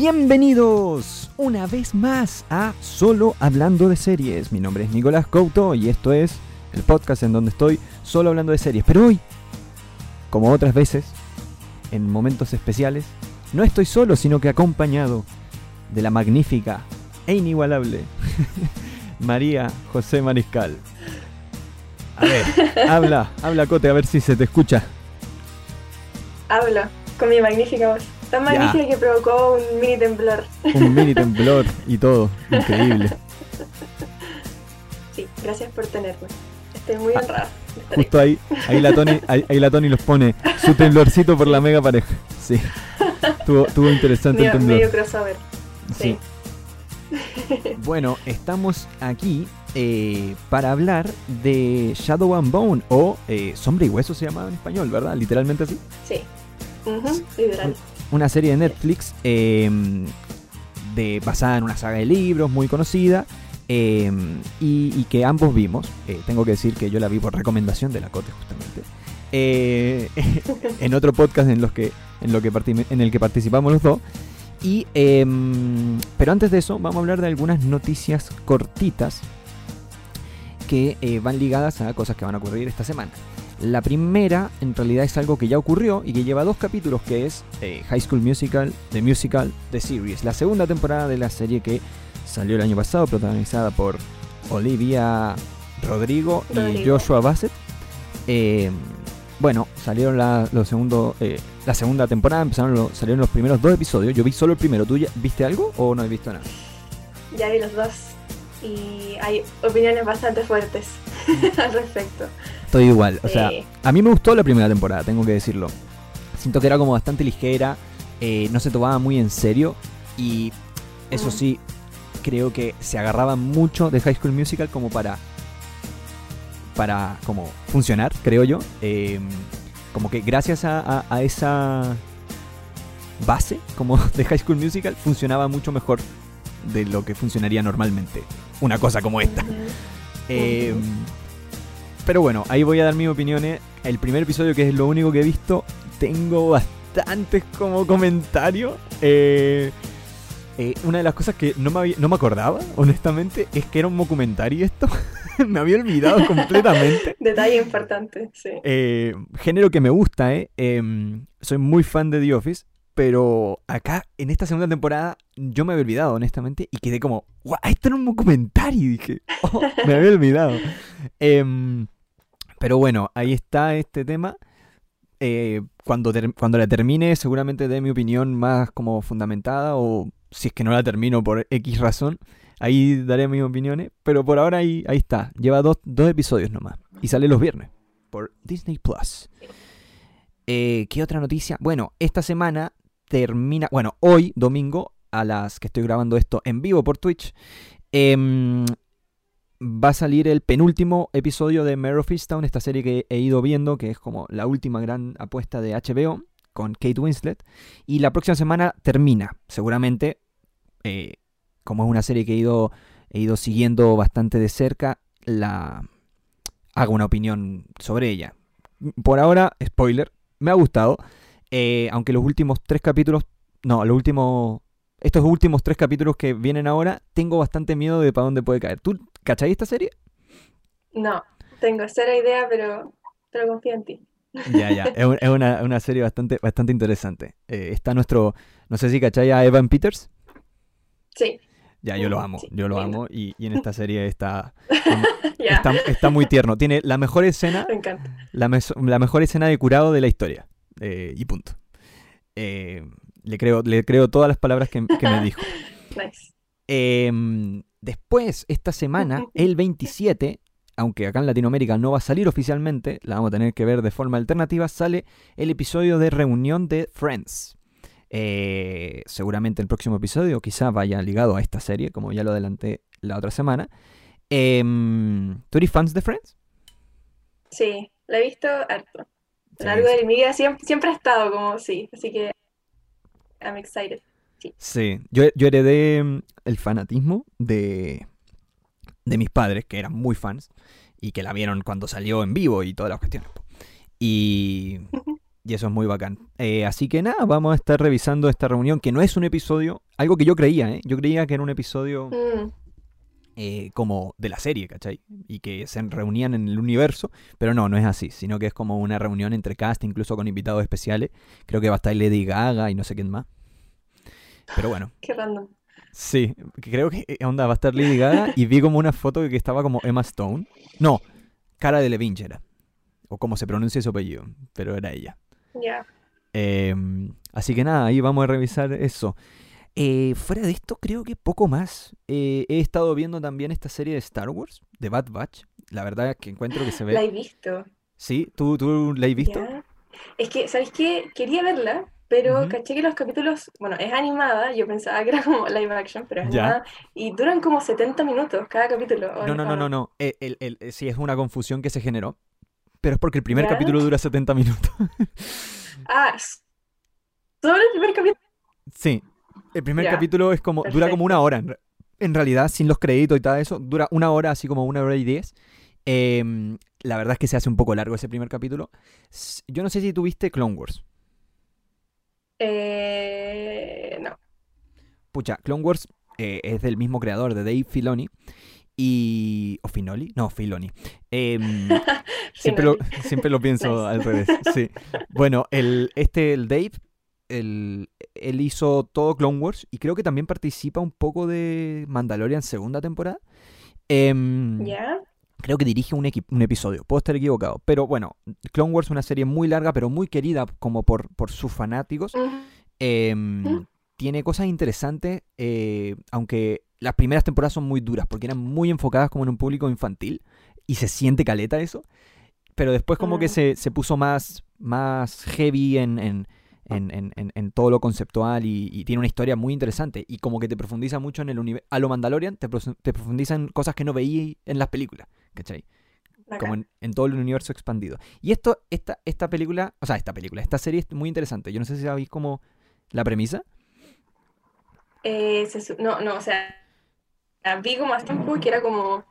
Bienvenidos una vez más a Solo Hablando de Series. Mi nombre es Nicolás Couto y esto es el podcast en donde estoy solo hablando de series. Pero hoy, como otras veces, en momentos especiales, no estoy solo, sino que acompañado de la magnífica e inigualable María José Mariscal. A ver, habla, habla Cote, a ver si se te escucha. Hablo con mi magnífica voz. Tan magnífica que provocó un mini temblor. Un mini temblor y todo, increíble. Sí, gracias por tenerme. Estoy muy Ah, honrada. Justo ahí, ahí la Tony, ahí, ahí la Tony los pone su temblorcito por la mega pareja. Sí. Tuvo, tuvo interesante el medio, medio temblor. crossover. Sí. Bueno, estamos aquí eh, para hablar de Shadow and Bone o eh, Sombra y Hueso se llamaba en español, ¿verdad? Literalmente así. Sí. Literal. Una serie de Netflix eh, de, basada en una saga de libros muy conocida eh, y, que ambos vimos. Eh, tengo que decir que yo la vi por recomendación de la Cote justamente. Eh, en otro podcast en, los que, en, lo que en el que participamos los dos. Y, em, pero antes de eso, vamos a hablar de algunas noticias cortitas que eh, van ligadas a cosas que van a ocurrir esta semana. La primera, en realidad, es algo que ya ocurrió y que lleva dos capítulos, que es eh, High School Musical, The Musical, The Series. La segunda temporada de la serie que salió el año pasado, protagonizada por Olivia Rodrigo, y Rodrigo. Joshua Bassett. Eh, bueno, salieron la, los segundo, eh, la segunda temporada, empezaron los- salieron los primeros dos episodios. Yo vi solo el primero. ¿Tú ya viste algo o no has visto nada? Ya vi los dos. Y hay opiniones bastante fuertes al respecto. Estoy igual. O sea, a mí me gustó la primera temporada, tengo que decirlo. Siento que era como bastante ligera, eh, no se tomaba muy en serio y eso Mm. sí, creo que se agarraba mucho de High School Musical como para para como funcionar, creo yo. Eh, como que gracias a, a- a esa base como de High School Musical funcionaba mucho mejor de lo que funcionaría normalmente una cosa como esta. Eh, pero bueno, ahí voy a dar mis opiniones. El primer episodio, que es lo único que he visto, tengo bastantes como comentarios. Eh, eh, una de las cosas que no me, había- no me acordaba, honestamente, es que era un documentary esto. me había olvidado completamente. Detalle importante, sí. Eh, género que me gusta, ¿eh? Em, soy muy fan de The Office, pero acá, en esta segunda temporada, yo me había olvidado, honestamente, y quedé como, "Guau, esto era un documental, y dije, "Oh, me había olvidado. Pero bueno, ahí está este tema. Eh, cuando, cuando la termine, seguramente dé mi opinión más como fundamentada, o si es que no la termino por X razón, ahí daré mis opiniones. Pero por ahora ahí, ahí está. Lleva dos, dos episodios nomás. Y sale los viernes por Disney Plus. Eh, ¿Qué otra noticia? Bueno, esta semana termina. Bueno, hoy, domingo, a las que estoy grabando esto en vivo por Twitch, em, va a salir el penúltimo episodio de Mare of Easttown, esta serie que he ido viendo, que es como la última gran apuesta de HBO con Kate Winslet. Y la próxima semana termina, seguramente. eh, como es una serie que he ido, he ido siguiendo bastante de cerca, la hago una opinión sobre ella. Por ahora, spoiler, me ha gustado. eh, aunque los últimos tres capítulos, no, los últimos, estos últimos tres capítulos que vienen ahora, tengo bastante miedo de para dónde puede caer. ¿Tú cachai esta serie? No, tengo cero idea, pero, pero confío en ti. Ya, ya, es, un- es una, una serie bastante, bastante interesante. Eh, está nuestro, no sé si cachai a Evan Peters. Sí, Ya, yo lo amo, Sí, yo lo amo y, y en esta serie está, está, está muy tierno. Tiene la mejor escena Me encanta. la, mes- la mejor escena de curado de la historia. Eh, y punto. Eh, le, creo, le creo todas las palabras que, que me dijo. Nice. Em, después, esta semana, el 27, aunque acá en Latinoamérica no va a salir oficialmente, la vamos a tener que ver de forma alternativa, sale el episodio de reunión de Friends. Eh, seguramente el próximo episodio quizá vaya ligado a esta serie, como ya lo adelanté la otra semana. Em, ¿Tú eres fans de Friends? Sí, la he visto harto. Sí, A lo largo sí. de mi vida siempre, siempre ha estado como sí, así que I'm excited. Sí, yo, yo heredé mm, el fanatismo de, de mis padres, que eran muy fans, y que la vieron cuando salió en vivo y todas las cuestiones. Y Y eso es muy bacán. Eh, así que nada, vamos a estar revisando esta reunión, que no es un episodio, algo que yo creía, ¿eh? Yo creía que era un episodio Mm, eh, como de la serie, ¿cachai? Y que se reunían en el universo, pero no, no es así, sino que es como una reunión entre cast, incluso con invitados especiales. Creo que va a estar Lady Gaga y no sé quién más. Pero bueno, qué random. sí, creo que eh, onda va a estar Lady Gaga y vi como una foto que estaba como Emma Stone. No, Cara de Levine era. O como se pronuncia su apellido, pero era ella. Ya. Eh, así que nada, ahí vamos a revisar eso. Eh, fuera de esto, creo que poco más. Eh, he estado viendo también esta serie de Star Wars, de Bad Batch. La verdad es que encuentro que se La ve. he visto. ¿Sí? ¿Tú, tú la has visto? Es que, ¿sabes qué? Quería verla, pero caché que los capítulos, bueno, es animada, yo pensaba que era como live action, pero es Ya. animada, y duran como 70 minutos cada capítulo. ¿o No, no, no, no, no. Eh, el- el- el- sí, es una confusión que se generó. Pero es porque el primer ¿Ya? capítulo dura 70 minutos. Ah, solo el primer capítulo. Sí. El primer Ya, capítulo es como, dura como una hora. En, re- en realidad, sin los créditos y todo eso, dura una hora, así como una hora y diez. Em, la verdad es que se hace un poco largo ese primer capítulo. Yo no sé si tuviste Clone Wars. Eh, no. Pucha, Clone Wars eh, es del mismo creador, de Dave Filoni. Y. ¿O Finoli? No, Filoni. Em, siempre, lo, siempre lo pienso Nice. al revés. Sí. Bueno, el, este, el Dave, el, él hizo todo Clone Wars y creo que también participa un poco de Mandalorian segunda temporada. Em, ¿Ya? Creo que dirige un, episodio, puedo estar equivocado. Pero bueno, Clone Wars es una serie muy larga, pero muy querida como por, por sus fanáticos. Em, tiene cosas interesantes, eh, aunque las primeras temporadas son muy duras, porque eran muy enfocadas como en un público infantil, y se siente caleta eso. Pero después como que se, se puso más, más heavy en, en, en, en- en- en todo lo conceptual y, y tiene una historia muy interesante. Y como que te profundiza mucho en el universo. A lo Mandalorian te, te profundiza en cosas que no veí en las películas, ¿cachai? como en, todo el universo expandido. Y esto, esta, esta película, o sea, esta película, esta serie es muy interesante. Yo no sé si sabéis como la premisa. Eh, se no, no, o sea, vi como hace tiempo que era como.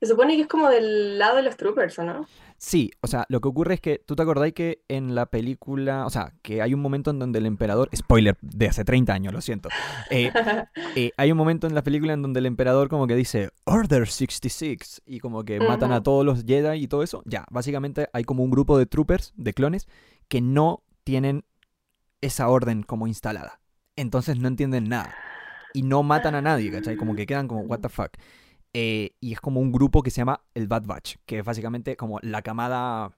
Se supone que es como del lado de los troopers, ¿o no? Sí, o sea, lo que ocurre es que tú te acordáis que en la película, o sea, que hay un momento en donde el emperador, spoiler de hace 30 años, lo siento, eh, eh, hay un momento en la película en donde el emperador como que dice Order 66 y como que matan a todos los Jedi y todo eso. Ya, básicamente hay como un grupo de troopers, de clones, que no tienen esa orden como instalada. Entonces no entienden nada. Y no matan a nadie, ¿cachai? Como que quedan como, what the fuck. Eh, y es como un grupo que se llama el Bad Batch, que es básicamente como la camada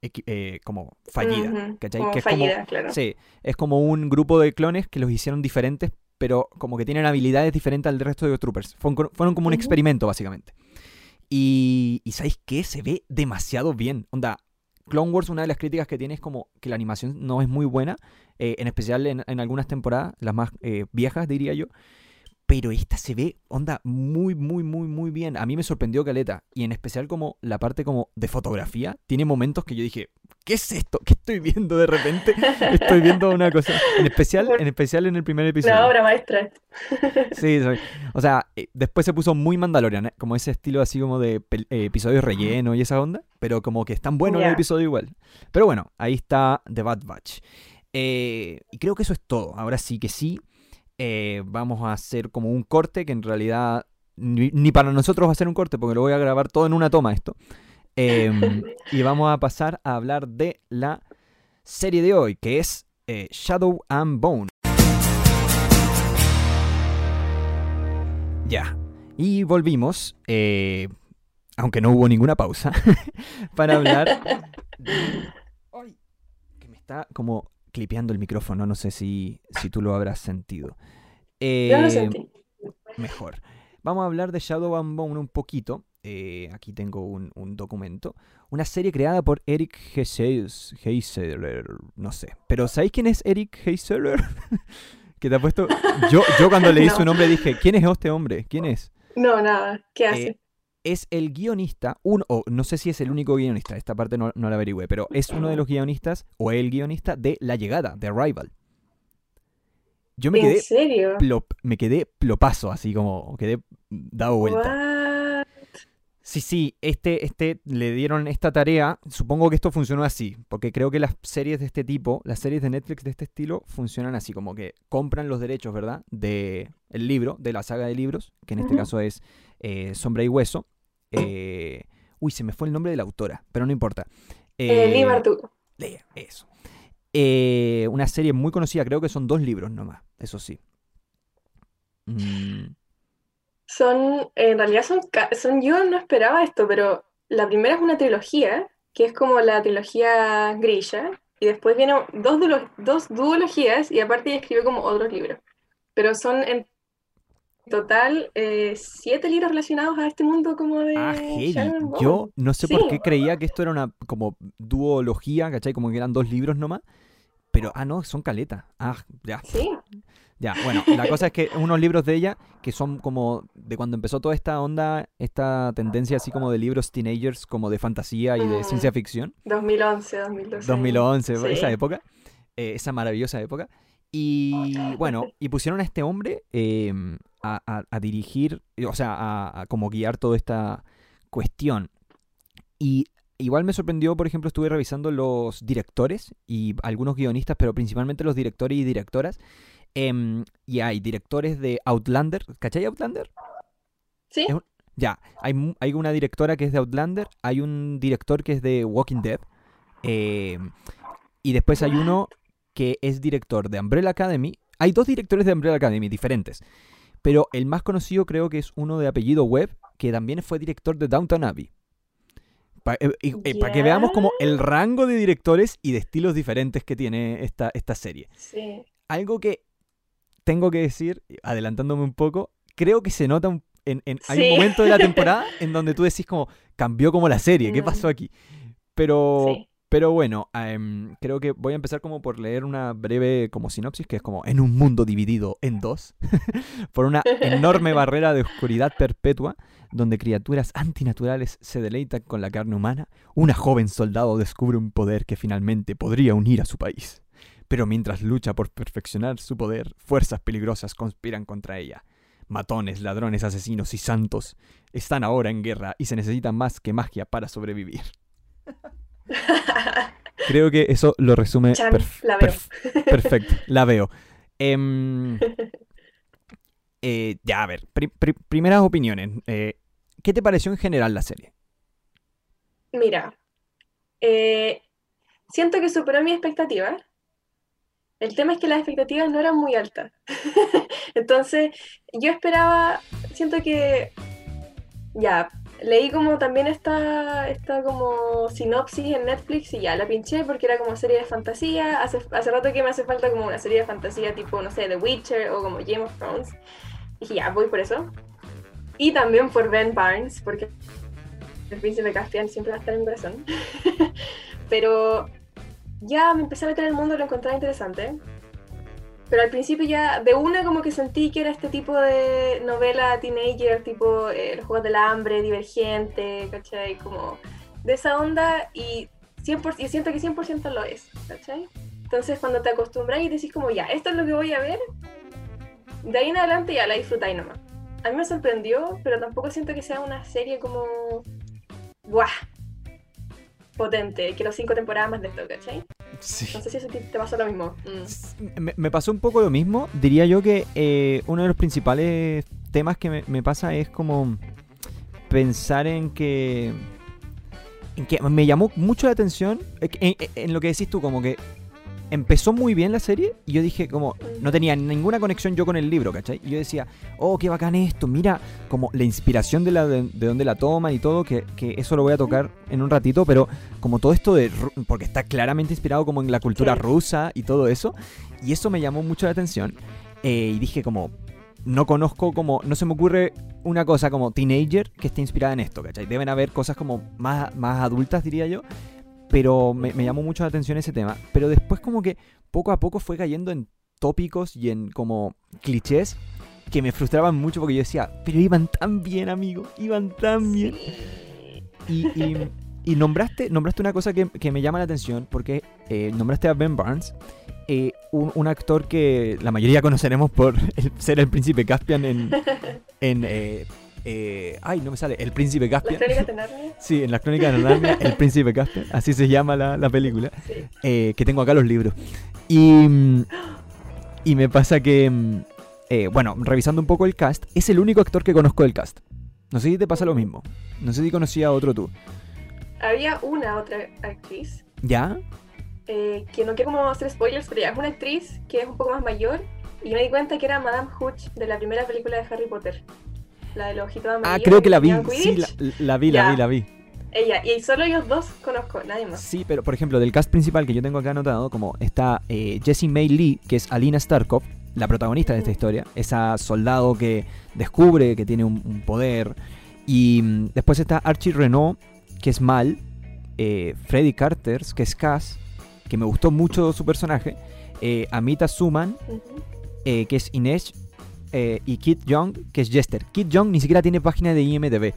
eh, como fallida, Ujú, ¿cachai? como que es fallida, como, claro. sí, es como un grupo de clones que los hicieron diferentes, pero como que tienen habilidades diferentes al resto de los troopers. Fueron, fueron como un experimento, básicamente. Y, y ¿sabéis qué? Se ve demasiado bien. Onda, Clone Wars, una de las críticas que tiene es como que la animación no es muy buena, eh, en especial en, en algunas temporadas, las más eh, viejas, diría yo. Pero esta se ve, onda, muy, muy, muy, muy bien. A mí me sorprendió Caleta. Y en especial como la parte como de fotografía. Tiene momentos que yo dije, ¿qué es esto? ¿Qué estoy viendo de repente? Estoy viendo una cosa. En especial, en especial en el primer episodio. La obra maestra. Sí, soy- o sea, eh, después se puso muy Mandalorian, ¿eh? como ese estilo así como de eh, episodios relleno y esa onda, pero como que están buenos los Ya. episodios igual. Pero bueno, ahí está The Bad Batch. Eh, y creo que eso es todo. Ahora sí que sí, eh, vamos a hacer como un corte que en realidad ni, ni para nosotros va a ser un corte porque lo voy a grabar todo en una toma esto. Em, y vamos a pasar a hablar de la serie de hoy, que es eh, Shadow and Bone. Ya. Y volvimos, eh, aunque no hubo ninguna pausa, para hablar. de- Ay, que me está como clipeando el micrófono, no sé si, si tú lo habrás sentido. Yo lo Eh, sentí. mejor. Vamos a hablar de Shadow and Bone un poquito. Eh, aquí tengo un, un documento. Una serie creada por Eric Heiseler. No sé. Pero ¿sabéis quién es Eric Heiseler? que te ha puesto. Yo, yo cuando leí su No. nombre dije: ¿Quién es este hombre? ¿Quién es? No, nada. ¿Qué Eh, hace? Es el guionista, un, o no sé si es el único guionista, esta parte no, no la averigüé, pero es uno de los guionistas, o el guionista de La Llegada, de Arrival. Yo me ¿En quedé, serio? plop- me quedé plopazo, así como quedé dado vuelta. What? Sí, sí, este, este le dieron esta tarea. Supongo que esto funcionó así, porque creo que las series de este tipo, las series de Netflix de este estilo, funcionan así, como que compran los derechos, ¿verdad? De el libro, de la saga de libros, que en este caso es eh, Sombra y Hueso. Eh, uy, se me fue el nombre de la autora, pero no importa. Eh, Lee Eh. Lea, eso. Eh, una serie muy conocida, creo que son dos libros nomás, eso sí. Mm, Son, en realidad son, son, yo no esperaba esto, pero la primera es una trilogía, que es como la trilogía Grisha, y después vienen dos, dos duologías, y aparte ella escribió como otros libros. Pero son en total eh, siete libros relacionados a este mundo como de Ah. Sharon. Yo no sé por qué creía que esto era una como duología, ¿cachai? Como que eran dos libros nomás. Pero, ah, no, son caletas. Ah, ya, Sí, ya. Bueno, la cosa es que unos libros de ella, que son como de cuando empezó toda esta onda, esta tendencia así como de libros teenagers, como de fantasía y de Mm. ciencia ficción. 2011, 2012. 2011, Sí. esa época, eh, esa maravillosa época. Y bueno, y pusieron a este hombre eh, a, a- a dirigir, o sea, a, a como guiar toda esta cuestión. Y igual me sorprendió, por ejemplo, estuve revisando los directores y algunos guionistas, pero principalmente los directores y directoras. Em, y hay directores de Outlander, ¿cachai Outlander? Sí, un- Ya, hay, hay una directora que es de Outlander, hay un director que es de Walking Dead, eh, y después hay uno que es director de Umbrella Academy. Hay dos directores de Umbrella Academy diferentes, pero el más conocido creo que es uno de apellido Webb, que también fue director de Downton Abbey. Para que veamos como el rango de directores y de estilos diferentes que tiene esta, esta serie. sí. Algo que tengo que decir, adelantándome un poco, creo que se nota un- en, en- hay Sí. un momento de la temporada en donde tú decís como cambió como la serie, ¿qué Mm. pasó aquí? Pero, Sí. Pero bueno, em, creo que voy a empezar como por leer una breve como sinopsis que es como en un mundo dividido en dos por una enorme barrera de oscuridad perpetua donde criaturas antinaturales se deleitan con la carne humana, una joven soldado descubre un poder que finalmente podría unir a su país. Pero mientras lucha por perfeccionar su poder, fuerzas peligrosas conspiran contra ella. Matones, ladrones, asesinos y santos están ahora en guerra y se necesita más que magia para sobrevivir. Creo que eso lo resume Chan, perf- la veo. perf- perfecto. La veo. Em, eh, ya, a ver, pri- pri- primeras opiniones. Eh, ¿Qué te pareció en general la serie? Mira, eh, siento que superó mi expectativa. El tema es que las expectativas no eran muy altas. Entonces, yo esperaba, siento que, ya, leí como también esta, esta como sinopsis en Netflix y ya, la pinché porque era como serie de fantasía. Hace, hace rato que me hace falta como una serie de fantasía tipo, no sé, The Witcher o como Game of Thrones. Y dije, ya, voy por eso. Y también por Ben Barnes, porque el príncipe Caspian siempre va a estar en mi corazón. Pero ya me empecé a meter en el mundo y lo encontraba interesante. Pero al principio ya de una como que sentí que era este tipo de novela teenager, tipo eh, Los Juegos del Hambre, Divergente, ¿cachai? Como de esa onda y, 100%, y siento que 100% lo es, ¿cachai? Entonces cuando te acostumbras y decís como ya, esto es lo que voy a ver, de ahí en adelante ya la disfrutáis nomás. A mí me sorprendió, pero tampoco siento que sea una serie como... ¡Buah! Potente, quiero cinco temporadas más de esto, ¿cachai? Sí. No sé si eso te pasó lo mismo. Mm. Me, me pasó un poco lo mismo. Diría yo que eh, uno de los principales temas que me, me pasa es como pensar en que, en que me llamó mucho la atención eh, en, en lo que decís tú, como que empezó muy bien la serie y yo dije como no tenía ninguna conexión yo con el libro, ¿cachai? Y yo decía, oh, qué bacán esto, mira como la inspiración de, la, de, de dónde la toman y todo, que, que eso lo voy a tocar en un ratito, pero como todo esto de, porque está claramente inspirado como en la cultura Sí. rusa y todo eso, y eso me llamó mucho la atención eh, y dije como, no conozco como, no se me ocurre una cosa como teenager que esté inspirada en esto, ¿cachai? Deben haber cosas como más, más adultas, diría yo, pero me, me llamó mucho la atención ese tema. Pero después como que poco a poco fue cayendo en tópicos y en como clichés que me frustraban mucho porque yo decía, pero iban tan bien, amigo, iban tan bien. Y, y- y nombraste, nombraste una cosa que, que me llama la atención porque eh, nombraste a Ben Barnes, eh, un, un actor que la mayoría conoceremos por el- ser el príncipe Caspian en, en, eh, eh, ay, no me sale, El Príncipe Las Caspian. crónicas de Narnia. Sí, en las crónicas de Narnia, El Príncipe Caspian, así se llama la, la película. Sí. eh, que tengo acá los libros. Y, y me pasa que, eh, bueno, revisando un poco el cast, es el único actor que conozco del cast. No sé si te pasa lo mismo. No sé si conocía a otro tú. Había una otra actriz, ¿Ya? eh, que no quiero como hacer spoilers, pero ya es una actriz que es un poco más mayor. Y me di cuenta que era Madame Hooch de la primera película de Harry Potter. La de los ojitos Ah, creo que la vi. Sí, la, vi, la vi, la vi. Ella, y solo ellos dos conozco, nadie más. Sí, pero por ejemplo, del cast principal que yo tengo acá anotado, como está eh, Jessie May Lee, que es Alina Starkov, la protagonista de esta historia, esa soldado que descubre que tiene un, un poder. Y mm, después está Archie Renault, que es Mal, eh, Freddy Carters, que es Cass, que me gustó mucho su personaje, eh, Amita Suman, eh, que es Inés, eh, y Kit Young, que es Jester. Kit Young ni siquiera tiene página de IMDB,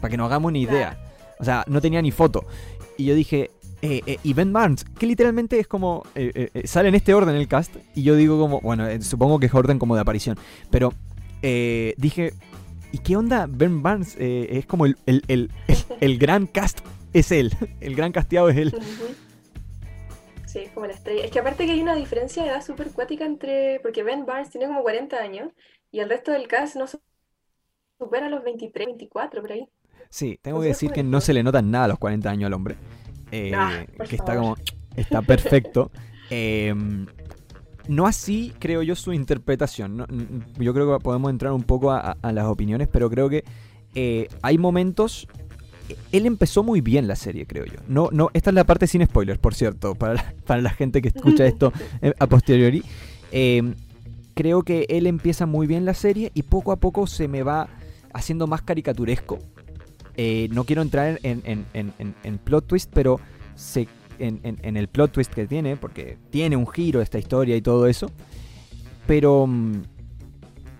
para que nos hagamos ni idea. O sea, no tenía ni foto. Y yo dije, eh, eh, y Ben Barnes, que literalmente es como, sale en este orden el cast, y yo digo como, bueno, supongo que es orden como de aparición, pero eh, dije, ¿y qué onda Ben Barnes? Eh, es como el, el, el, el- gran cast, es él, el gran casteado es él. Ujú. Sí, es como la estrella. Es que aparte que hay una diferencia de edad súper cuática entre. Porque Ben Barnes tiene como 40 años y el resto del cast no su- supera los 23, 24 por ahí. Sí, tengo que decir que no se le notan nada a los 40 años al hombre. Eh, que está favor. como. Está perfecto. Eh, no así creo yo su interpretación. no- yo creo que podemos entrar un poco a las opiniones, pero creo que eh, hay momentos. Él empezó muy bien la serie, creo yo. No, no, esta es la parte sin spoilers, por cierto, para la, para la gente que escucha esto eh, a posteriori. Eh, creo que él empieza muy bien la serie y poco a poco se me va haciendo más caricaturesco. Eh, no quiero entrar en, en- en- en- en plot twist, pero se, en, en- en el plot twist que tiene, porque tiene un giro esta historia y todo eso. Pero, mm,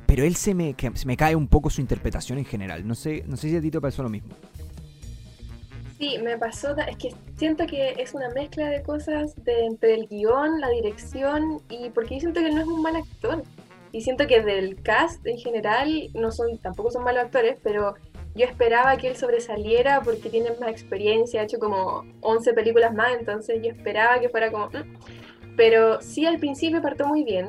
pero él se me, que- se me cae un poco su interpretación en general. No sé, no sé si a ti te pasó lo mismo. Sí, me pasó, es que siento que es una mezcla de cosas de, entre el guion, la dirección y porque yo siento que no es un mal actor. Y siento que del cast en general no son, tampoco son malos actores, pero yo esperaba que él sobresaliera porque tiene más experiencia, ha hecho como 11 películas más, entonces yo esperaba que fuera como... "Mm". Pero sí al principio partió muy bien,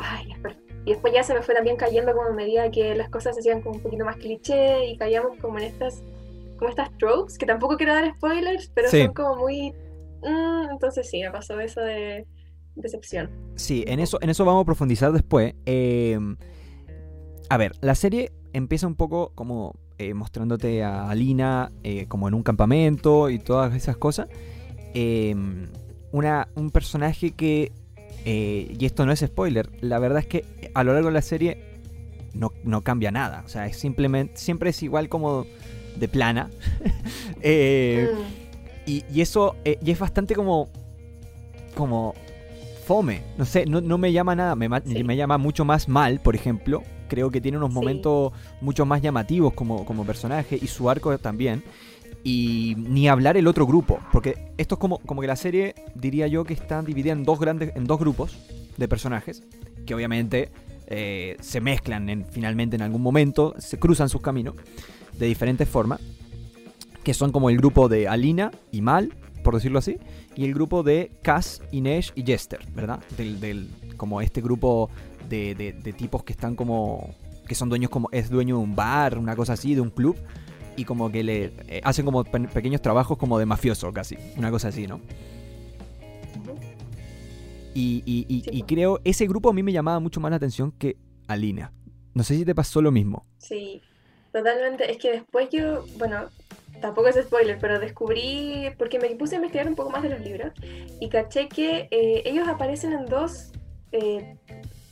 ay, es perfecto. Y después ya se me fue también cayendo como medida que las cosas se hacían como un poquito más cliché y caíamos como en estas como estas tropes, que tampoco quiero dar spoilers, pero Sí. son como muy... mm, entonces sí, me pasó eso de decepción. Sí, en eso, en eso vamos a profundizar después. Eh, a ver, la serie empieza un poco como eh, mostrándote a Alina eh, como en un campamento y todas esas cosas. Eh, una, un personaje que, eh, y esto no es spoiler, la verdad es que a lo largo de la serie no, no cambia nada. O sea, es simplemente, siempre es igual como de plana. Eh, Mm, y, y eso eh, y es bastante como. como. fome. No sé, no, no me llama nada. Me, Sí. me llama mucho más mal, por ejemplo. Creo que tiene unos Sí. momentos mucho más llamativos como, como personaje y su arco también. Y ni hablar el otro grupo. Porque esto es como, como que la serie, diría yo, que está dividida en dos grandes. en dos grupos de personajes. Que obviamente eh, se mezclan en, finalmente en algún momento. Se cruzan sus caminos. De diferentes formas que son como el grupo de Alina y Mal, por decirlo así, y el grupo de Cass, Inés y Jester, ¿verdad? Del, del- como este grupo de, de- de tipos que están como, que son dueños como, es dueño de un bar, una cosa así, de un club, y como que le eh, hacen como pe- pequeños trabajos como de mafioso casi, una cosa así, ¿no? Y, y- y- Sí, y po. creo, ese grupo a mí me llamaba mucho más la atención que Alina. No sé si te pasó lo mismo. Sí, totalmente. Es que después yo, bueno, tampoco es spoiler, pero descubrí, porque me puse a investigar un poco más de los libros y caché que eh, ellos aparecen en dos. eh,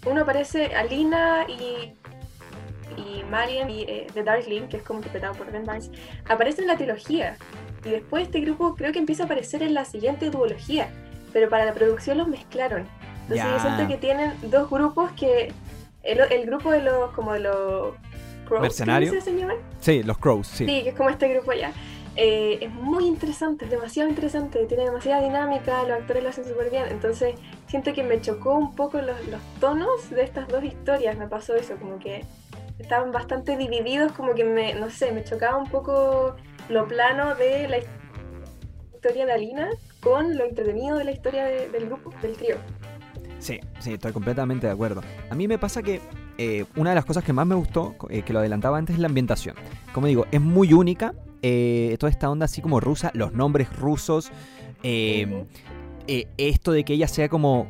uno aparece Alina y, y Marian y eh, The Darkling, que es como interpretado por Ben Barnes, aparecen en la trilogía. Y después este grupo creo que empieza a aparecer en la siguiente duología, pero para la producción los mezclaron. Entonces yo siento que tienen dos grupos que el, el grupo de los como de los Crows, Mercenario. ¿cómo se llaman? Sí, los Crows, sí. Sí, que es como este grupo allá. Eh, es muy interesante, es demasiado interesante, tiene demasiada dinámica, los actores lo hacen súper bien. Entonces siento que me chocó un poco los, los tonos de estas dos historias, me pasó eso, como que estaban bastante divididos, como que me, no sé, me chocaba un poco lo plano de la historia de Alina con lo entretenido de la historia del grupo, del trío. Sí, sí, estoy completamente de acuerdo. A mí me pasa que eh, una de las cosas que más me gustó, eh, que lo adelantaba antes, es la ambientación. Como digo, es muy única. Eh, toda esta onda así como rusa, los nombres rusos. esto de que ella sea como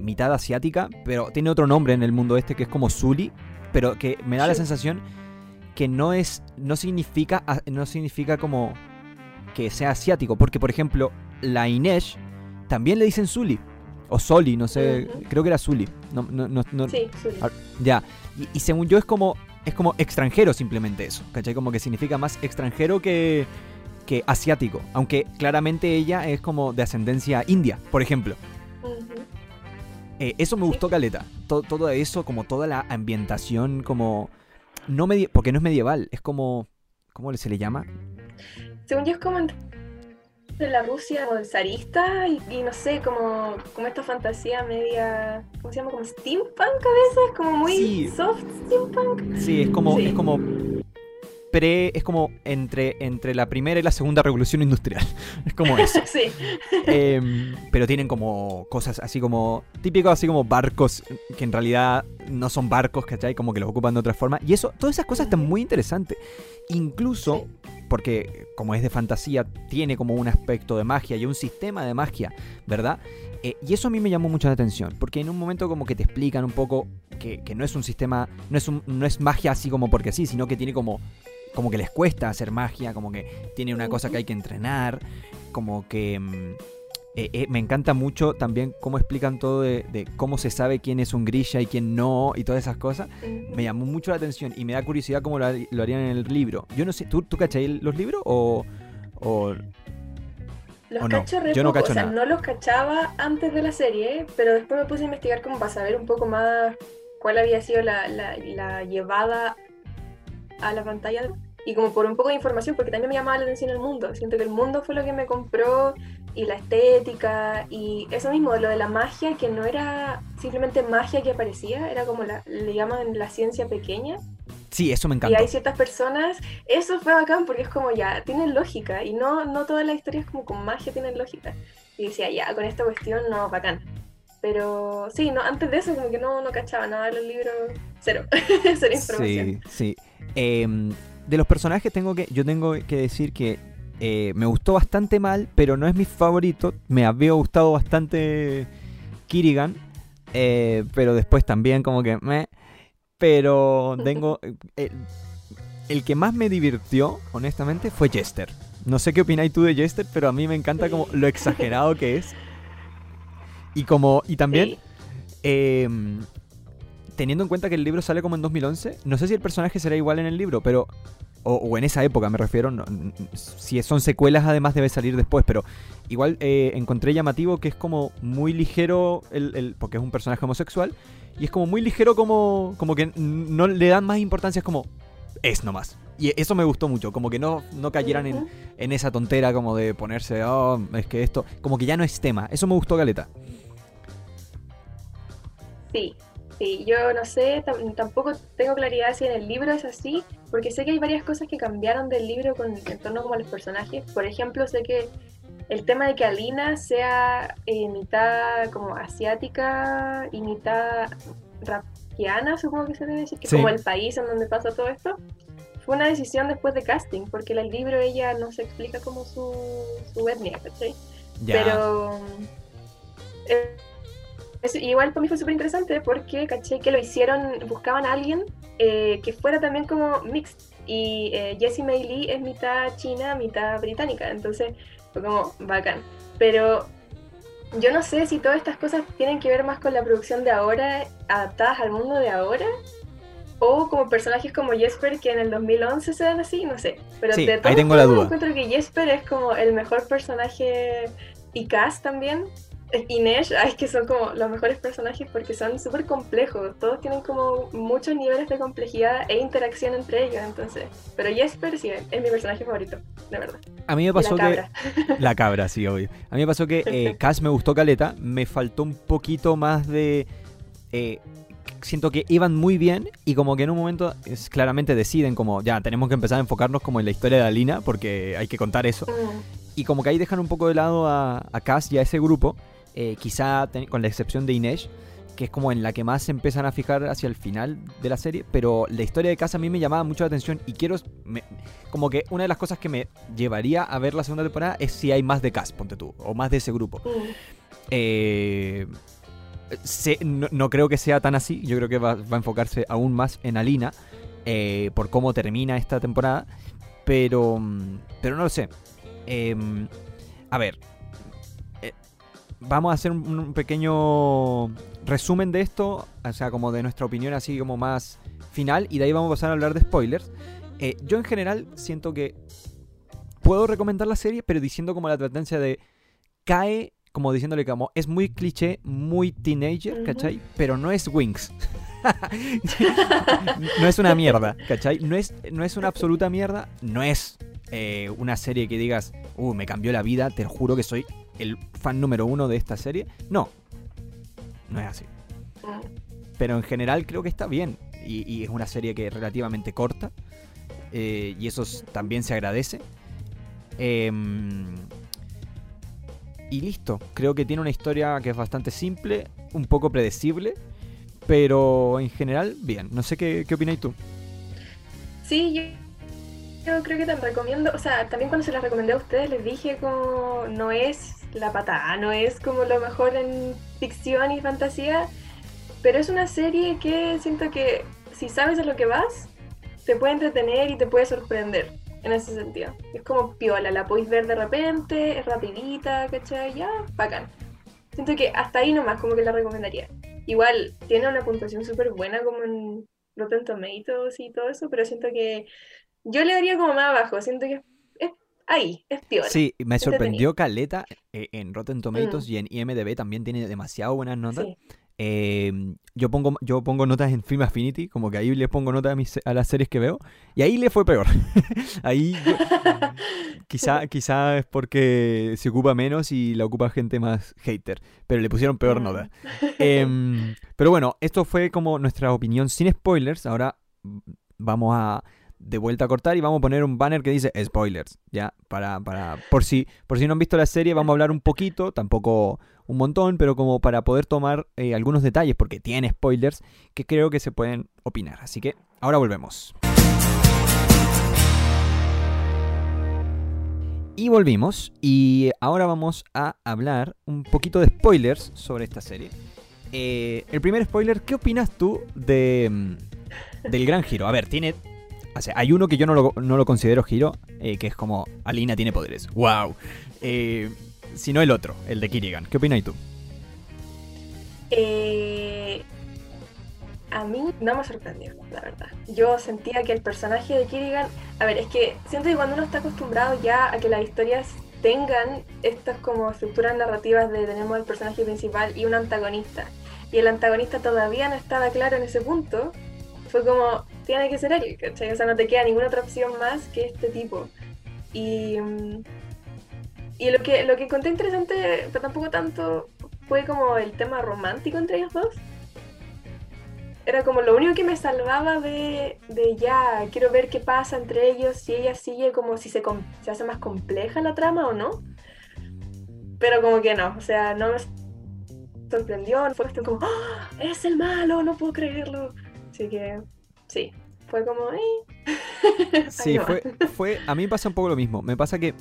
mitad asiática, pero tiene otro nombre en el mundo este que es como Zully, pero que me da la sensación que no es, no significa, no significa como que sea asiático, porque por ejemplo la Inesh también le dicen Zully. O Soli, no sé, creo que era Zully. No, no, no, Sí, Zully. Ah, ya, y, según yo es como, es como extranjero simplemente eso, ¿cachai? Como que significa más extranjero que, que asiático, aunque claramente ella es como de ascendencia india, por ejemplo. Eh, eso me gustó Caleta, todo, todo, eso, como toda la ambientación, como... no Porque no es medieval, es como... ¿Cómo se le llama? Según yo es como de la Rusia zarista y, y, no sé, como, como esta fantasía media, ¿cómo se llama? Como steampunk a veces, como muy soft steampunk. Sí, es como, es como pre, es como entre, entre la primera y la segunda revolución industrial. Es como eso. sí. Em, pero tienen como cosas así como, típicos así como barcos que en realidad no son barcos, ¿cachai? Como que los ocupan de otra forma. Y eso, todas esas cosas están muy interesantes. Incluso porque como es de fantasía, tiene como un aspecto de magia y un sistema de magia, ¿verdad? Eh, y eso a mí me llamó mucho la atención, porque en un momento como que te explican un poco que, no es un sistema, no es, no es magia así como porque sí, sino que tiene como, como que les cuesta hacer magia, como que tiene una cosa que hay que entrenar, como que... Eh, eh, me encanta mucho también cómo explican todo de, cómo se sabe quién es un grilla y quién no y todas esas cosas. Me llamó mucho la atención y me da curiosidad cómo lo, harían en el libro. Yo no sé, ¿tú, tú los libros o...? los cacho re Yo no cacho o sea, no los cachaba antes de la serie, pero después me puse a investigar como para saber un poco más cuál había sido la, la llevada a la pantalla y como por un poco de información, porque también me llamaba la atención el mundo. Siento que el mundo fue lo que me compró y la estética y eso mismo, lo de la magia, que no era simplemente magia que aparecía, era como la, le llaman la ciencia pequeña. Sí, eso me encanta. Y hay ciertas personas, eso fue bacán porque es como ya, tienen lógica y no, no todas las historias como con magia tienen lógica. Y decía, ya, con esta cuestión no, bacán. Pero sí, no, antes de eso como que no, no cachaba nada de los libros, cero, cero información. Sí, sí. Em, de los personajes tengo que, yo tengo que decir que eh, me gustó bastante mal, pero no es mi favorito. Me había gustado bastante Kirigan, eh, pero después también como que me... Pero tengo... Eh, el que más me divirtió, honestamente, fue Jester. No sé qué opináis tú de Jester, pero a mí me encanta como lo exagerado que es. Y como... Y también... Em, teniendo en cuenta que el libro sale como en 2011, no sé si el personaje será igual en el libro, pero o, en esa época me refiero, si son secuelas además debe salir después, pero igual eh, encontré llamativo que es como muy ligero, el, porque es un personaje homosexual, y es como muy ligero como, como que no le dan más importancia, es como es nomás. Y eso me gustó mucho, como que no, no cayeran en, en esa tontera como de ponerse, oh, es que esto, como que ya no es tema, eso me gustó Galeta. Sí, Sí, yo no sé, tampoco tengo claridad si en el libro es así, porque sé que hay varias cosas que cambiaron del libro con, en torno como a los personajes. Por ejemplo, sé que el tema de que Alina sea eh, mitad como asiática y mitad rapiana, supongo que se debe decir, que es como el país en donde pasa todo esto, fue una decisión después de casting, porque en el libro ella no se explica como su, su etnia, ¿cachai? Pero... Eh, igual para mí fue súper interesante porque caché que lo hicieron, buscaban a alguien eh, que fuera también como mixed. Y eh, Jessie May Lee es mitad china, mitad británica, entonces fue como bacán. Pero yo no sé si todas estas cosas tienen que ver más con la producción de ahora, adaptadas al mundo de ahora, o como personajes como Jesper que en el 2011 se dan así, no sé. Pero sí, ahí tengo la duda. encuentro que Jesper es como el mejor personaje y Cass también y Nesh, es que son como los mejores personajes porque son súper complejos. Todos tienen como muchos niveles de complejidad e interacción entre ellos. Entonces, pero Jesper sí es mi personaje favorito, de verdad. A mí me pasó la que. Cabra. La cabra, sí, obvio. A mí me pasó que eh, Cass me gustó caleta. Me faltó un poquito más de. Eh, siento que iban muy bien y como que en un momento es, claramente deciden como ya tenemos que empezar a enfocarnos como en la historia de Alina porque hay que contar eso. Mm, Y como que ahí dejan un poco de lado a, a Cass y a ese grupo, eh, quizá ten- con la excepción de Inés, que es como en la que más se empiezan a fijar hacia el final de la serie, pero la historia de Cass a mí me llamaba mucho la atención y quiero, me- como que una de las cosas que me llevaría a ver la segunda temporada es si hay más de Cass, ponte tú, o más de ese grupo. mm. Eh, no, no creo que sea tan así. Yo creo que va, va a enfocarse aún más en Alina. eh, por cómo termina esta temporada. Pero. mm, Pero no lo sé. Em, a ver. Vamos a hacer un, un pequeño resumen de esto. O sea, como de nuestra opinión así como más final. Y de ahí vamos a pasar a hablar de spoilers. Eh, yo en general siento que puedo recomendar la serie, pero diciendo como la advertencia de cae como diciéndole como es muy cliché, muy teenager. ¿cachai? Pero no es Wings. no es una mierda, ¿cachai? No es, no es una absoluta mierda, no es eh, una serie que digas, uh, me cambió la vida, te juro que soy el fan número uno de esta serie. No, no es así. Pero en general creo que está bien. Y, es una serie que es relativamente corta. eh, y eso también se agradece. Em, y listo. Creo que tiene una historia que es bastante simple, un poco predecible. Pero en general, bien. No sé qué, qué opináis tú. Sí, yo, yo creo que te recomiendo, o sea, también cuando se las recomendé a ustedes les dije como no es la patada, no es como lo mejor en ficción y fantasía, pero es una serie que siento que si sabes a lo que vas, te puede entretener y te puede sorprender en ese sentido. Es como piola, la podéis ver de repente, es rapidita, ¿cachai? Ya, bacán. Siento que hasta ahí nomás como que la recomendaría. Igual tiene una puntuación súper buena como en Rotten Tomatoes y todo eso, pero siento que yo le daría como más abajo, siento que es, ahí, es piola. Sí, me sorprendió Caleta eh, en Rotten Tomatoes y en IMDb también tiene demasiado buenas notas. Sí. Eh, yo pongo yo pongo notas en Film Affinity, como que ahí les pongo notas a, mis, a las series que veo, y ahí le fue peor. ahí yo- quizá, quizá es porque se ocupa menos y la ocupa gente más hater, pero le pusieron peor Mm. nota. Em, pero bueno, esto fue como nuestra opinión sin spoilers. Ahora mm, vamos a de vuelta a cortar y vamos a poner un banner que dice spoilers, ya, para, para, por si, por si no han visto la serie, vamos a hablar un poquito, tampoco un montón, pero como para poder tomar eh, algunos detalles, porque tiene spoilers que creo que se pueden opinar. Así que ahora volvemos. Y volvimos, y ahora vamos a hablar un poquito de spoilers sobre esta serie. Eh, el primer spoiler, ¿qué opinas tú de, mm, del gran giro? A ver, tiene... O sea, hay uno que yo no lo, no lo considero giro, eh, que es como Alina tiene poderes. ¡Wow! Eh, sino el otro, el de Kirigan. ¿Qué opinas tú? Eh, a mí no me sorprendió, la verdad. Yo sentía que el personaje de Kirigan, a ver, es que siento que cuando uno está acostumbrado ya a que las historias tengan estas como estructuras narrativas de tenemos el personaje principal y un antagonista, y el antagonista todavía no estaba claro en ese punto, fue como, tiene que ser él, ¿cachai? O sea, no te queda ninguna otra opción más que este tipo. Y, y lo que, lo que encontré interesante, pero tampoco tanto, fue como el tema romántico entre ellos dos. Era como lo único que me salvaba de, de ya, quiero ver qué pasa entre ellos, si ella sigue como si se, se hace más compleja la trama o no. Pero como que no, o sea, no me sorprendió, fue como, ¡Ah! es el malo, no puedo creerlo. Así que, sí, fue como, "Eh". Sí, fue, fue. A mí me pasa un poco lo mismo. Me pasa que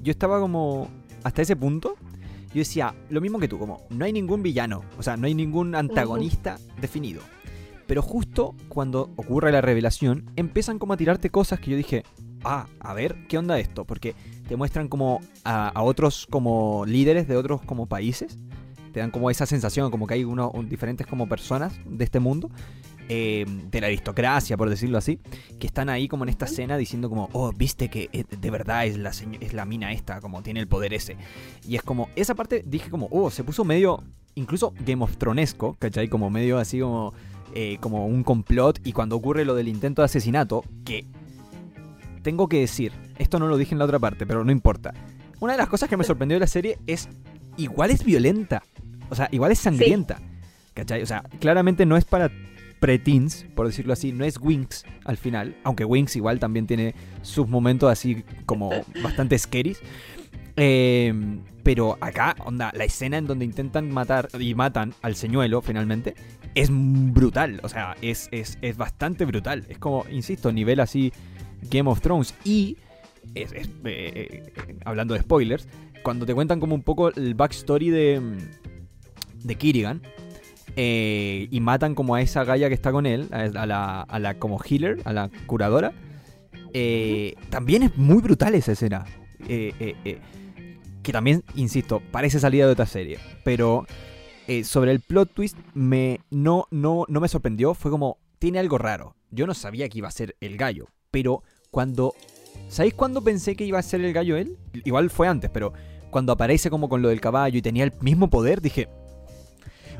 yo estaba como. Hasta ese punto, yo decía lo mismo que tú, como no hay ningún villano, o sea, no hay ningún antagonista definido. Pero justo cuando ocurre la revelación, empiezan como a tirarte cosas que yo dije, ah, a ver, ¿qué onda esto? Porque te muestran como a, a otros como líderes de otros como países. Te dan como esa sensación, como que hay uno, un- diferentes como personas de este mundo. Eh, de la aristocracia, por decirlo así, que están ahí como en esta escena diciendo como, oh, viste que eh, de verdad es la, es la mina esta, como tiene el poder ese. Y es como, esa parte dije como, oh, se puso medio, incluso Game of Thronesco, ¿cachai? Como medio así como, eh, como un complot. Y cuando ocurre lo del intento de asesinato, que tengo que decir, esto no lo dije en la otra parte, pero no importa. Una de las cosas que me sorprendió de la serie es, igual es violenta. O sea, igual es sangrienta. ¿Cachai? O sea, claramente no es para preteens, por decirlo así, no es Winx al final, aunque Winx igual también tiene sus momentos así como bastante scary. Eh, pero acá, onda, la escena en donde intentan matar y matan al señuelo finalmente es brutal. O sea, es, es, es bastante brutal. Es como, insisto, nivel así Game of Thrones. Y, es, eh, eh, hablando de spoilers, cuando te cuentan como un poco el backstory de, de Kirigan, eh, y matan como a esa galla que está con él, a la, a la como healer, a la curadora. también es muy brutal esa escena. que también, insisto, parece salida de otra serie. Pero sobre el plot twist, me, no, no, no me sorprendió. Fue como, tiene algo raro. Yo no sabía que iba a ser el gallo. Pero cuando. ¿Sabéis cuándo pensé que iba a ser el gallo él? Igual fue antes, pero cuando aparece como con lo del caballo y tenía el mismo poder, dije.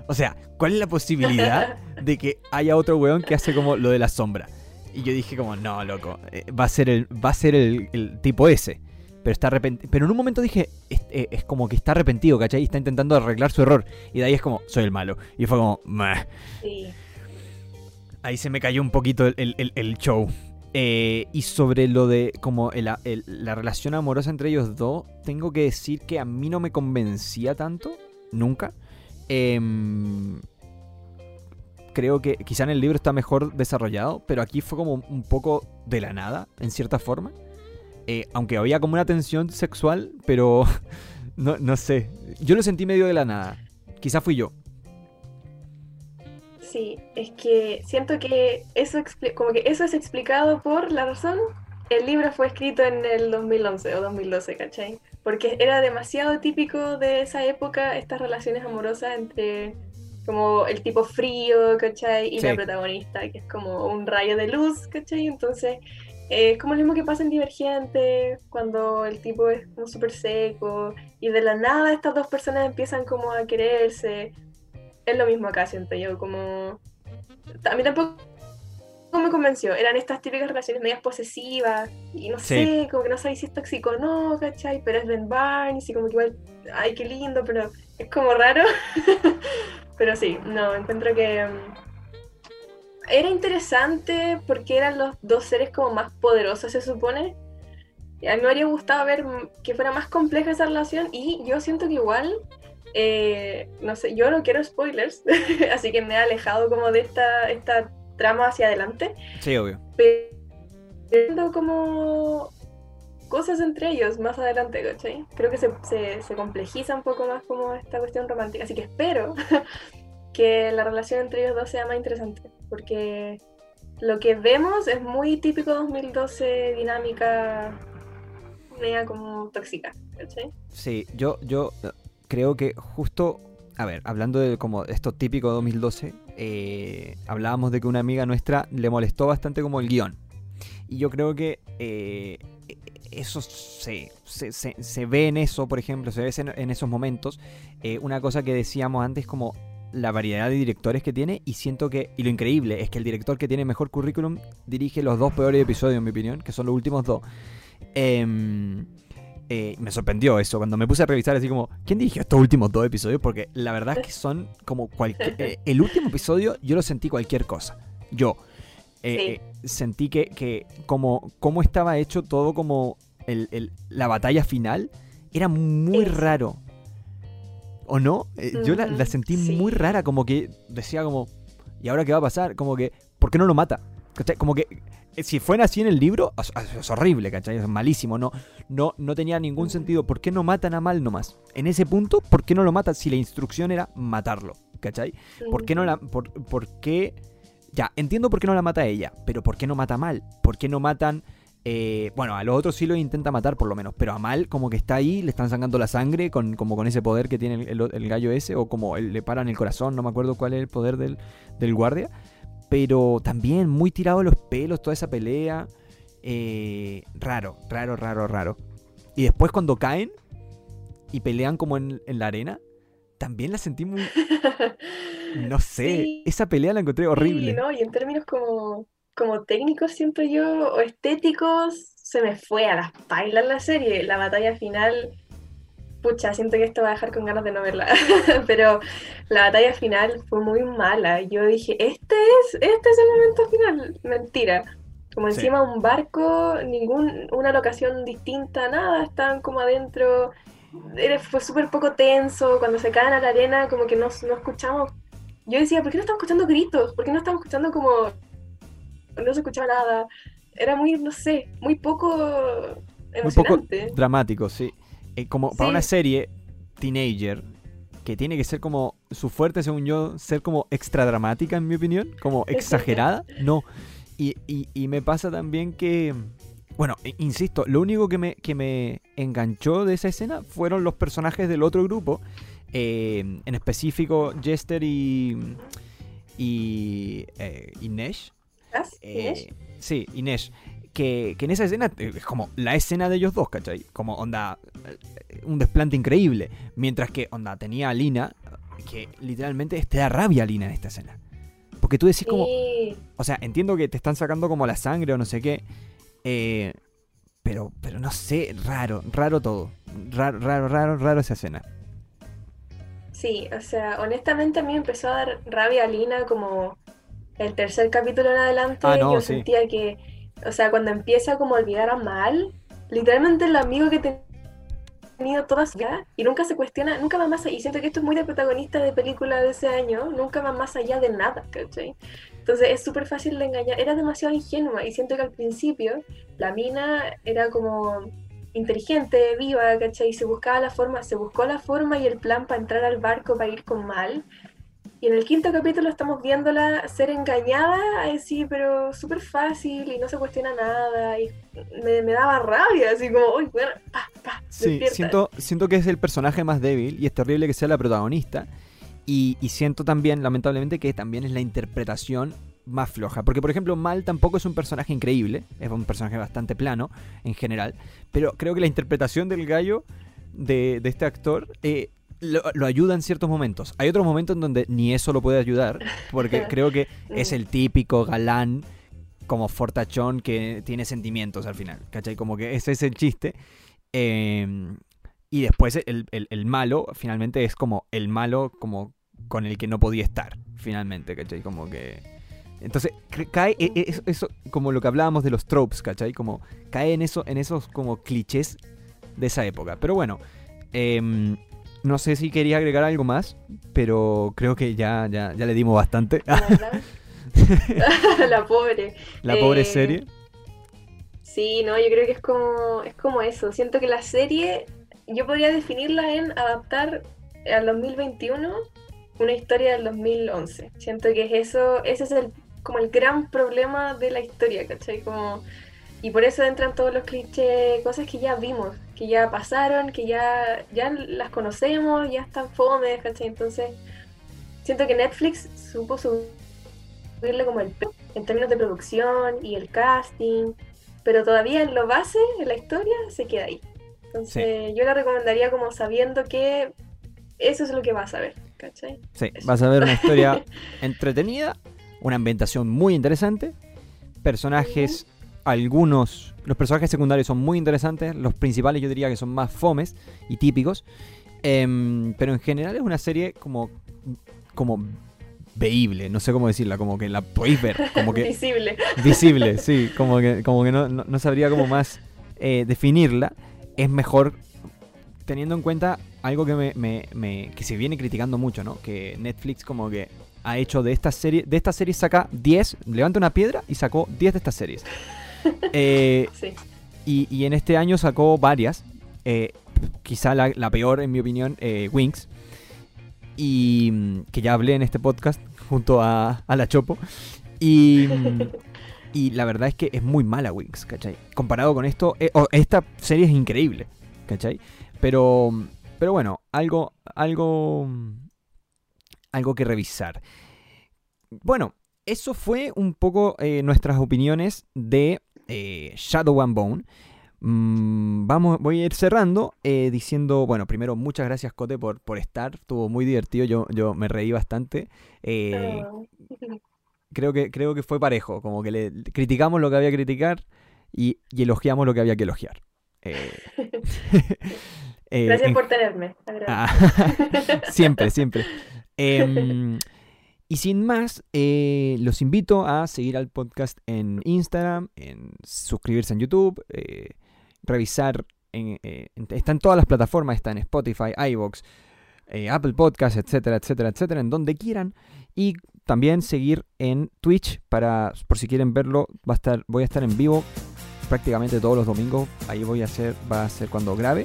O sea, ¿cuál es la posibilidad de que haya otro weón que hace como lo de la sombra? Y yo dije como, no, loco, eh, va a ser el, va a ser el, tipo ese. Pero está arrepentido. Pero en un momento dije, eh, es, como que está arrepentido, ¿cachai? Y está intentando arreglar su error. Y de ahí es como, soy el malo. Y fue como, Meh. Sí. Ahí se me cayó un poquito el show. Eh, y sobre lo de como la relación amorosa entre ellos dos, tengo que decir que a mí no me convencía tanto, nunca. Em, creo que quizá en el libro está mejor desarrollado, pero aquí fue como un poco de la nada, en cierta forma. Eh, aunque había como una tensión sexual, pero no, no sé. Yo lo sentí medio de la nada. Quizá fui yo. Sí, es que siento que eso, como que eso es explicado por la razón. El libro fue escrito en el 2011 o 2012, ¿cachai? Porque era demasiado típico de esa época estas relaciones amorosas entre como el tipo frío, ¿cachai? Y la protagonista, que es como un rayo de luz, ¿cachai? Entonces, es como lo mismo que pasa en Divergente, cuando el tipo es como súper seco y de la nada estas dos personas empiezan como a quererse es lo mismo acá, siento yo, como... A mí tampoco me convenció, eran estas típicas relaciones medias posesivas, y no sé, como que no sabéis si es tóxico o no, ¿cachai? Pero es Ben Barnes, y como que igual, ay, qué lindo, pero es como raro. pero sí, no, encuentro que... Mm, era interesante porque eran los dos seres como más poderosos, se supone. Y a mí me habría gustado ver que fuera más compleja esa relación y yo siento que igual eh, no sé, yo no quiero spoilers, así que me he alejado como de esta, esta trama hacia adelante. Sí, obvio. Pero como cosas entre ellos más adelante, ¿cachai? Creo que se, se, complejiza un poco más como esta cuestión romántica, así que espero que la relación entre ellos dos sea más interesante, porque lo que vemos es muy típico 2012, dinámica, media como tóxica, ¿cachai? Sí, yo, yo creo que justo, a ver, hablando de como esto típico de 2012, eh, hablábamos de que una amiga nuestra le molestó bastante como el guion. Y yo creo que eh, eso se, se, ve en eso, por ejemplo, se ve en, esos momentos. Eh, una cosa que decíamos antes como la variedad de directores que tiene y siento que, y lo increíble es que el director que tiene mejor currículum dirige los dos peores episodios en mi opinión, que son los últimos dos. Eh, eh, me sorprendió eso cuando me puse a revisar así como, ¿quién dirigió estos últimos dos episodios? Porque la verdad es que son como cualquier... Eh, el último episodio yo lo sentí cualquier cosa. Yo eh, sentí que, que, como, como estaba hecho todo como el, la batalla final era muy raro. ¿O no? yo la, sentí muy rara, como que decía como, ¿y ahora qué va a pasar? Como que, ¿por qué no lo mata? Como que eh, si fuera así en el libro, es, horrible, ¿cachai? Es malísimo, no, no, no tenía ningún sentido. ¿Por qué no matan a Mal nomás? En ese punto, ¿por qué no lo matan si la instrucción era matarlo? ¿Cachai? ¿Por qué no la... Por, qué... Ya, entiendo por qué no la mata ella, pero ¿por qué no mata a Mal? ¿Por qué no matan... Eh, bueno, a los otros sí lo intenta matar por lo menos, pero a Mal como que está ahí, le están sacando la sangre con, como con ese poder que tiene el, gallo ese, o como le paran el corazón, no me acuerdo cuál es el poder del, del guardia. Pero también muy tirado los pelos, toda esa pelea. Eh, raro, raro, raro, raro. Y después cuando caen y pelean como en, la arena, también la sentí muy... No sé, esa pelea la encontré horrible. Sí, ¿no? Y en términos como, como técnicos, siento yo, o estéticos, se me fue a las pailas la serie. La batalla final pucha, siento que esto va a dejar con ganas de no verla, pero la batalla final fue muy mala. Yo dije, este es, este es el momento final. Mentira. Como Sí. encima un barco, ningún, una locación distinta, nada, estaban como adentro. Era- fue súper poco tenso. Cuando se caen a la arena, como que no, no escuchamos. Yo decía, ¿por qué no estamos escuchando gritos? ¿Por qué no estamos escuchando como. No se escuchaba nada? Era muy, no sé, muy poco Muy poco emocionante. dramático, sí. Eh, como para una serie teenager que tiene que ser como su fuerte, según yo, ser como extra dramática, en mi opinión, como exagerada, no. Y, y- y me pasa también que, bueno, insisto, lo único que me, que me enganchó de esa escena fueron los personajes del otro grupo, eh, en específico Jester y, y, eh, y Nesh. ¿Estás, Eh, sí, Inés. Que, que en esa escena eh, es como la escena de ellos dos, ¿cachai? Como onda, eh, un desplante increíble. Mientras que, onda, tenía a Lina, que literalmente te da rabia a Lina en esta escena. Porque tú decís como, Sí. o sea, entiendo que te están sacando como la sangre o no sé qué. eh, pero, pero no sé, raro, raro todo. Raro, raro, raro, raro esa escena. Sí, o sea, honestamente a mí me empezó a dar rabia a Lina como el tercer capítulo en adelante. Ah, no, yo sí. sentía que, o sea, cuando empieza como a olvidar a Mal, literalmente el amigo que he tenido toda su vida y nunca se cuestiona, nunca va más allá. Y siento que esto es muy de protagonista de película de ese año, nunca va más allá de nada, ¿cachai? Entonces es súper fácil de engañar. Era demasiado ingenua y siento que al principio la mina era como inteligente, viva, ¿cachai? Se buscaba la forma, se buscó la forma y el plan para entrar al barco para ir con Mal. Y en el quinto capítulo estamos viéndola ser engañada, así, pero súper fácil y no se cuestiona nada. Y me, me daba rabia, así como, uy, bueno, pa, pa, Sí, despierta". siento, siento que es el personaje más débil y es terrible que sea la protagonista. Y, y siento también, lamentablemente, que también es la interpretación más floja. Porque, por ejemplo, Mal tampoco es un personaje increíble, es un personaje bastante plano en general. Pero creo que la interpretación del gallo de, de este actor eh, lo, lo ayuda en ciertos momentos. Hay otros momentos en donde ni eso lo puede ayudar, porque creo que es Mm. el típico galán como fortachón que tiene sentimientos al final, ¿cachai? Como que ese es el chiste. Eh, y después el, el- el malo finalmente es como el malo como con el que no podía estar, finalmente, ¿cachai? Como que... Entonces cae e- e- eso, eso como lo que hablábamos de los tropes, ¿cachai? Como cae en, eso, en esos como clichés de esa época. Pero bueno, em, no sé si quería agregar algo más, pero creo que ya, ya, ya le dimos bastante. La pobre. La pobre Eh, serie. Sí, no, yo creo que es como, es como eso. Siento que la serie, yo podría definirla en adaptar al 2021 una historia del 2011. Siento que es eso, ese es el, como el gran problema de la historia, ¿cachai? Como, y por eso entran todos los clichés, cosas que ya vimos, que ya pasaron, que ya, ya las conocemos, ya están fomes, ¿cachai? Entonces, siento que Netflix supo subirle como el en términos de producción y el casting, pero todavía en lo base, en la historia, se queda ahí. Entonces, yo la recomendaría como sabiendo que eso es lo que vas a ver, ¿cachai? Sí, eso. vas a ver una historia entretenida, una ambientación muy interesante, personajes, algunos, los personajes secundarios son muy interesantes, los principales yo diría que son más fomes y típicos, em, pero en general es una serie como, como veíble, no sé cómo decirla, como que la podéis ver, como que Visible. visible, sí, como que, como que no, no- no sabría cómo más eh, definirla. Es mejor teniendo en cuenta algo que me, me- me- que se viene criticando mucho, ¿no? Que Netflix como que ha hecho de esta serie, de esta serie saca 10, levanta una piedra y sacó 10 de estas series. Eh, Sí. y, y en este año sacó varias. eh, quizá la, la peor, en mi opinión, eh, Wings. Y mm, que ya hablé en este podcast junto a, a la Chopo. Y, mm, y la verdad es que es muy mala Wings, ¿cachai? Comparado con esto, eh, oh, esta serie es increíble, ¿cachai? Pero, pero bueno, algo, algo, algo que revisar. Bueno, eso fue un poco eh, nuestras opiniones de eh, Shadow and Bone. Mm, vamos, voy a ir cerrando eh, diciendo, bueno, primero muchas gracias Cote por, por estar, estuvo muy divertido, yo, yo me reí bastante. Eh, creo, que, creo que fue parejo, como que le criticamos lo que había que criticar y, y elogiamos lo que había que elogiar. Gracias en- por tenerme. Ah, siempre, siempre. Y sin más, eh, los invito a seguir al podcast en Instagram, en suscribirse en YouTube, eh, revisar. En, eh, en- está en todas las plataformas, está en Spotify, iVoox, eh, Apple Podcasts, etcétera, etcétera, etcétera, en donde quieran. Y también seguir en Twitch para, por si quieren verlo, va a estar, voy a estar en vivo prácticamente todos los domingos. Ahí voy a hacer, va a ser cuando grabe.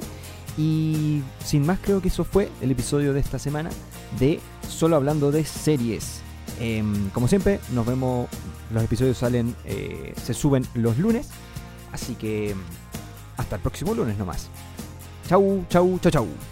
Y sin más, creo que eso fue el episodio de esta semana de Solo Hablando de Series. Em, como siempre, nos vemos. Los episodios salen, eh, se suben los lunes. Así que hasta el próximo lunes nomás. Chau, chau, chau, chau.